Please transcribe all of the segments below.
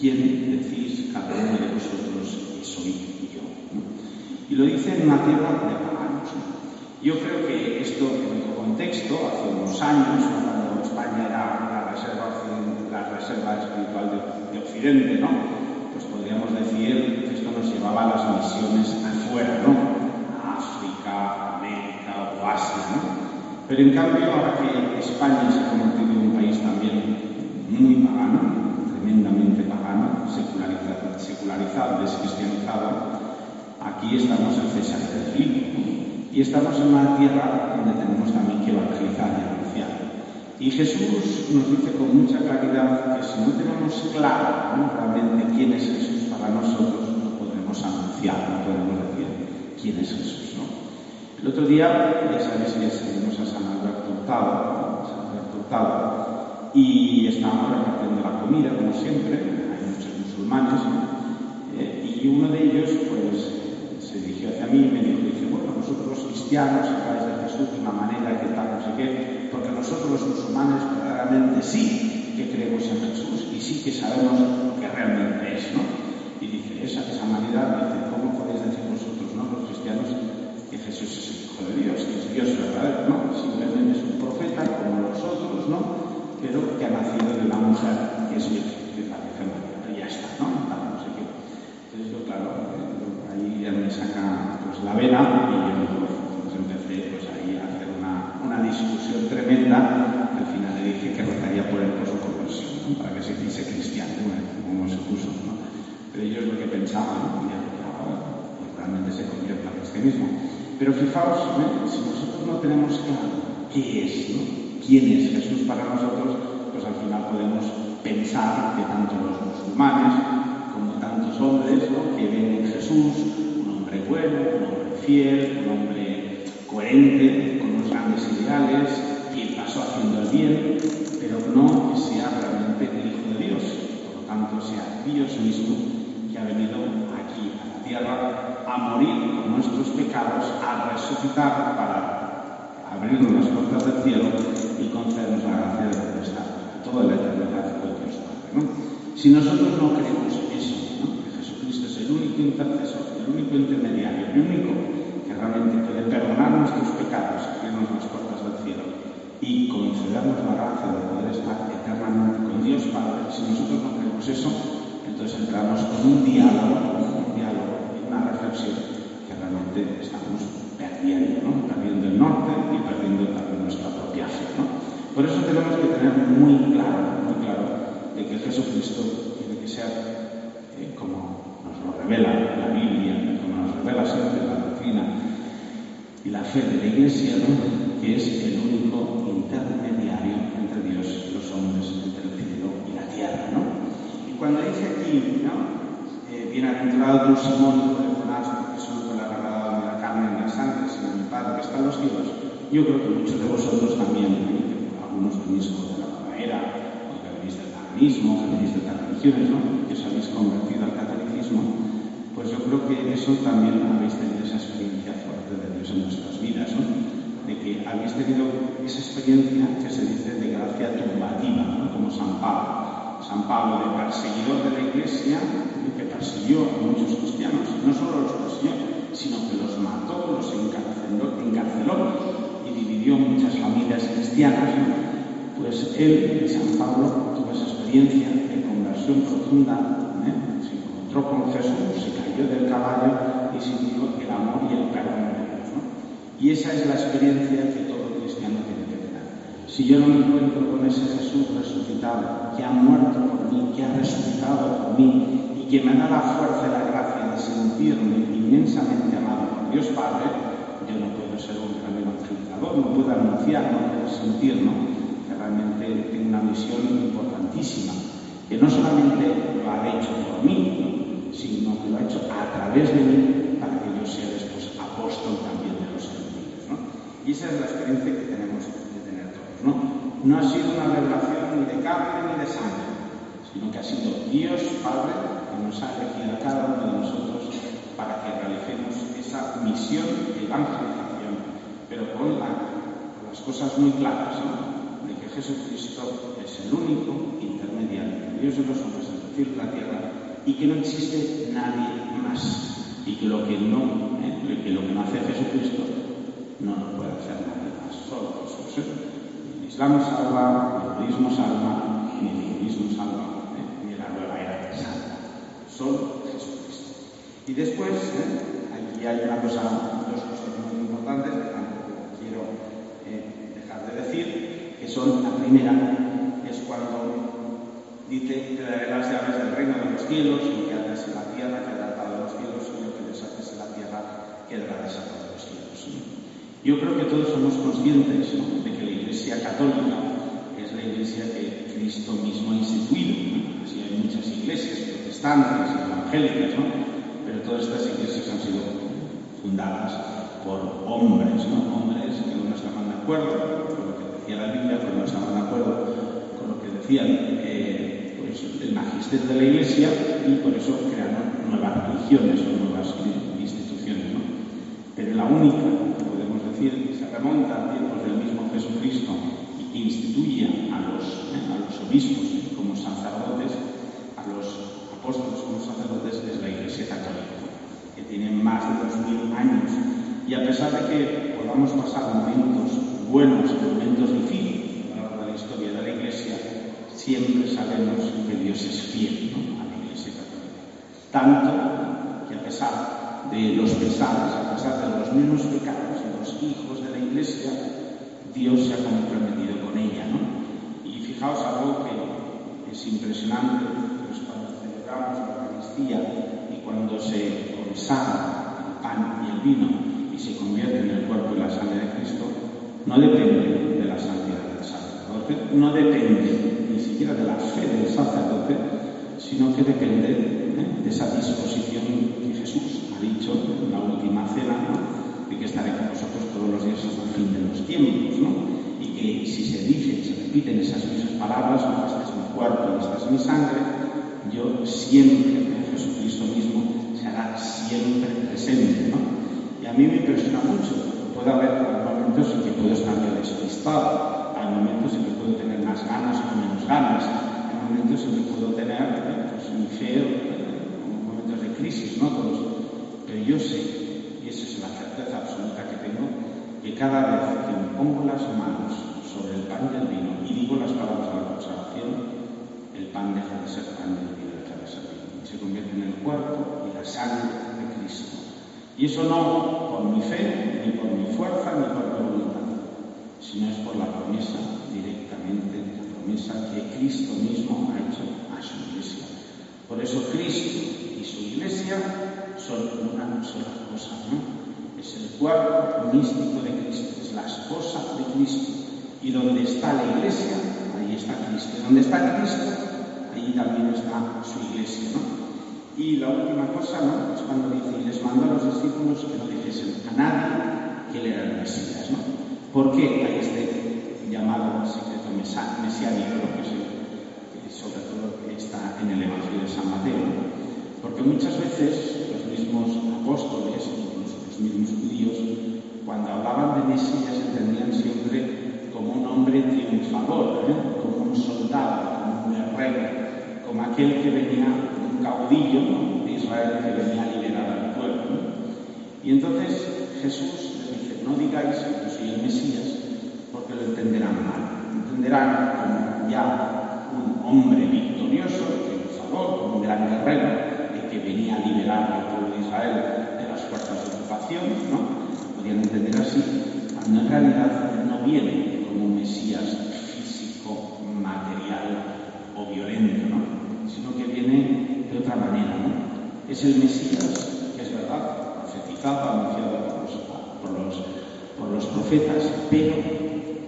¿quién decís cada uno de vosotros que soy yo? Y lo dice en una tierra de paganos. Yo creo que esto en otro contexto, hace unos años, cuando España era la reserva, la reserva espiritual de, Occidente, ¿no? Pues podríamos decir que esto nos llevaba a las misiones afuera, ¿no? A África, América o Asia, ¿no? Pero en cambio, ahora que España se ha convertido en un país también muy pagano, tremendamente pagano, secularizado, secularizado descristianizado, aquí estamos en César de Filipe y estamos en una tierra donde tenemos también que evangelizar y anunciar. Y Jesús nos dice con mucha claridad que si no tenemos claro realmente quién es Jesús para nosotros, no podremos anunciar, no podremos decir quién es Jesús. ¿no? El otro día, ya sabéis que salimos a San Alberto Hurtado, San Alberto Hurtado y estábamos repartiendo la comida, como siempre, musulmanes, eh, y uno de ellos, pues, se dirigió hacia mí y me dijo, dice, bueno, nosotros los cristianos habláis de Jesús de una manera que tal, no sé qué, porque nosotros los musulmanes verdaderamente sí que creemos en Jesús y sí que sabemos lo que realmente es, ¿no? Y dice, esa, esa manera, dice, ¿cómo podéis decir vosotros, ¿no? los cristianos, que Jesús es el Hijo de Dios, que es Dios verdadero, ¿no? Simplemente es un profeta como los otros, ¿no? pero que ha nacido de una mujer que es virgen, que parece María, ¿no? no sé qué. Entonces yo, claro, ahí ya me saca pues, la vena y yo pues, empecé pues, ahí a hacer una, una discusión tremenda. Al final le dije que rezaría por él por su conversión, ¿no? para que se hiciese cristiano, como se puso. ¿no? Pero ellos lo que pensaban, ¿no? ya, pues, realmente se convierta al cristianismo. Pero fijaos, ¿eh? si nosotros no tenemos claro qué es, ¿no? quién es Jesús para nosotros, pues al final podemos pensar que tanto los musulmanes como tantos hombres que ven en Jesús un hombre bueno, un hombre fiel, un hombre coherente, con unos grandes ideales, que pasó haciendo el bien, pero no que sea realmente el Hijo de Dios. Por lo tanto, sea Dios mismo que ha venido aquí a la tierra a morir por nuestros pecados, a resucitar para abrirnos las puertas del cielo y concedernos la gracia de la eternidad con Dios Padre. Si nosotros no creemos eso, que Jesucristo es el único intercesor, el único intermediario, el único que realmente puede perdonar nuestros pecados, abrirnos las puertas del cielo y concedernos la gracia de poder estar eternamente con Dios Padre, si nosotros no creemos eso, entonces entramos con un diálogo, un diálogo y una reflexión que realmente estamos perdiendo, ¿no? perdiendo el norte y perdiendo también nuestra propia fe. ¿no? Por eso tenemos que tener muy claro, muy claro, de que Jesucristo tiene que ser eh, como nos lo revela la Biblia, como nos revela siempre la doctrina y la fe de la Iglesia, que es el único intermediario entre Dios y los hombres, entre el cielo y la tierra. ¿no? Y cuando dice aquí, ¿no? Eh, bienaventurado tu Simón, de Jonás, sino mi Padre que está los cielos, yo creo que muchos de vosotros también, algunos venís de la era, o que venís de otras religiones, ¿no? que os habéis convertido al catolicismo, pues yo creo que eso también habéis tenido esa experiencia fuerte de Dios en vuestras vidas, ¿no? de que habéis tenido esa experiencia que se dice de gracia turbativa, ¿no? como San Pablo. San Pablo, de perseguidor de la iglesia, que persiguió a muchos cristianos, no solo los persiguió, sino que los mató, los encarceló, encarceló y dividió muchas familias cristianas, pues él, San Pablo, experiencia de conversión profunda, ¿eh? se encontró con Jesús, se cayó del caballo y sintió el amor y el perdón de Dios. Y esa es la experiencia que todo cristiano tiene que tener. Si yo no me encuentro con ese Jesús resucitado, que ha muerto por mí, que ha resucitado por mí y que me da la fuerza y la gracia de sentirme inmensamente amado por Dios Padre, yo no puedo ser un gran evangelizador, no puedo anunciar, no puedo sentir, que realmente tengo una misión que no solamente lo ha hecho por mí, sino que lo ha hecho a través de mí para que yo sea después apóstol también de los gentiles. Y esa es la experiencia que tenemos que tener todos. ¿no? ha sido una revelación ni de carne ni de sangre, sino que ha sido Dios Padre que nos ha elegido a cada uno de nosotros para que realicemos esa misión de evangelización, pero con, las cosas muy claras. Jesucristo es el único intermediario entre Dios y los hombres cielo y la tierra y que no existe nadie más y que lo que no, eh, lo que no hace Jesucristo no lo puede hacer nadie más, solo Jesús. ¿eh? El Islam salva, el budismo salva, ni el hinduismo salva, ¿eh? ni la nueva era salva, solo Jesucristo. Y después, aquí hay una cosa, dos cosas muy importantes que tampoco quiero dejar de decir, son la primera, es cuando dice, te daré las llaves del reino de los cielos, lo que haces en la tierra quedará en los cielos, y lo que deshaces en la tierra quedará desatado en los cielos. Yo creo que todos somos conscientes de que la Iglesia católica es la Iglesia que Cristo mismo ha instituido. Así hay muchas iglesias protestantes, evangélicas, ¿no? pero todas estas iglesias han sido fundadas por hombres, ¿no? hombres que no estaban de acuerdo decía la Biblia, pero no de acuerdo con lo que decían eh, el magisterio de la Iglesia y por eso crearon nuevas religiones o nuevas instituciones. ¿no? Pero la única, podemos decir, que se remonta a tiempos del mismo Jesucristo y que instituye a los, ¿eh? a los obispos como sacerdotes, a los apóstoles como sacerdotes, es la Iglesia Católica, que tiene más de dos mil años. Y a pesar de que podamos pasar momentos buenos momentos difíciles a lo la historia de la Iglesia, siempre sabemos que Dios es fiel a la Iglesia Católica. Tanto que a pesar de los pesares, a pesar de los mismos pecados de los hijos de la Iglesia, Dios se ha comprometido con ella. Y fijaos algo que es impresionante, pues cuando celebramos la Eucaristía y cuando se consagra el pan y el vino y se convierte en el cuerpo y la sangre de Cristo, no depende de la santidad del sacerdote, no depende ni siquiera de la fe del sacerdote, sino que depende ¿eh? de esa disposición que Jesús ha dicho en la última cena, de que estaré con vosotros todos los días hasta el fin de los tiempos, ¿no? y que si se dice, se repiten esas mismas palabras, esta es mi cuerpo esta es mi sangre, yo siempre, Jesucristo mismo, será siempre presente. ¿no? Y a mí me impresiona mucho, puede haber momentos en que puedo estar despistado, hay momentos en que puedo tener más ganas o menos ganas, hay momentos en que puedo tener pues, eh, momentos de crisis, ¿no? Todos. Pero yo sé, y esa es la certeza absoluta que tengo, que cada vez que me pongo las manos sobre el pan del vino y digo las palabras de la consagración, el pan deja de ser pan del vino, deja de ser vino, se convierte en el cuerpo y la sangre de Cristo. Y eso no por mi fe, ni por mi fuerza, ni por mi voluntad, sino es por la promesa directamente, la promesa que Cristo mismo ha hecho a su iglesia. Por eso Cristo y su iglesia son una sola cosa, ¿no? Es el cuerpo místico de Cristo, es la esposa de Cristo. Y donde está la iglesia, ahí está Cristo. Donde está Cristo, ahí también está su iglesia, ¿no? Y la última cosa, ¿no? Es cuando dice, y les mandó a los discípulos que no dijesen a nadie que él era el Mesías, ¿no? ¿Por qué hay este llamado secreto mesiánico, que, es, sobre todo está en el Evangelio de San Mateo? Porque muchas veces los mismos apóstoles, los mismos judíos, cuando hablaban de Mesías entendían siempre como un hombre triunfador, ¿eh? como un soldado, como un guerrero, como aquel que venía, caudillo de Israel que venía a liberar al pueblo. Y entonces Jesús les dice, no digáis que soy el Mesías, porque lo entenderán mal. Entenderán como ya un hombre victorioso, triunfador, como un gran guerrero, el que venía a liberar al pueblo de Israel de las fuerzas de ocupación, ¿no? Podrían entender así, cuando en realidad no viene como un Mesías físico, material o violento, ¿no? sino que viene de otra manera. ¿no? Es el Mesías, que es verdad, profetizado, anunciado por los, por los, profetas, pero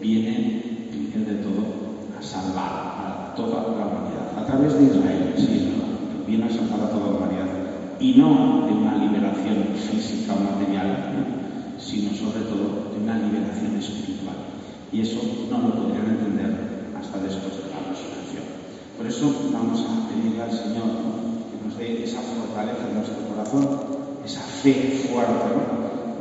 viene, primero de todo, a salvar a toda la humanidad, a través de Israel, sí, es verdad, viene a salvar a toda la humanidad, y no de una liberación física o material, ¿no? sino sobre todo de una liberación espiritual. Y eso no lo podrían entender hasta después de. Por eso vamos a pedirle al Señor que nos dé esa fortaleza en nuestro corazón, esa fe fuerte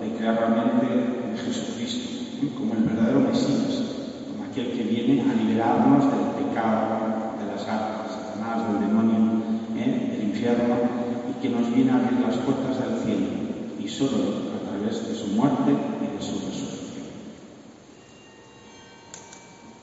de creer realmente en Jesucristo como el verdadero Mesías, como aquel que viene a liberarnos del pecado, de las garras de Satanás, del demonio infierno y que nos viene a abrir las puertas del cielo. Y solo a través de su muerte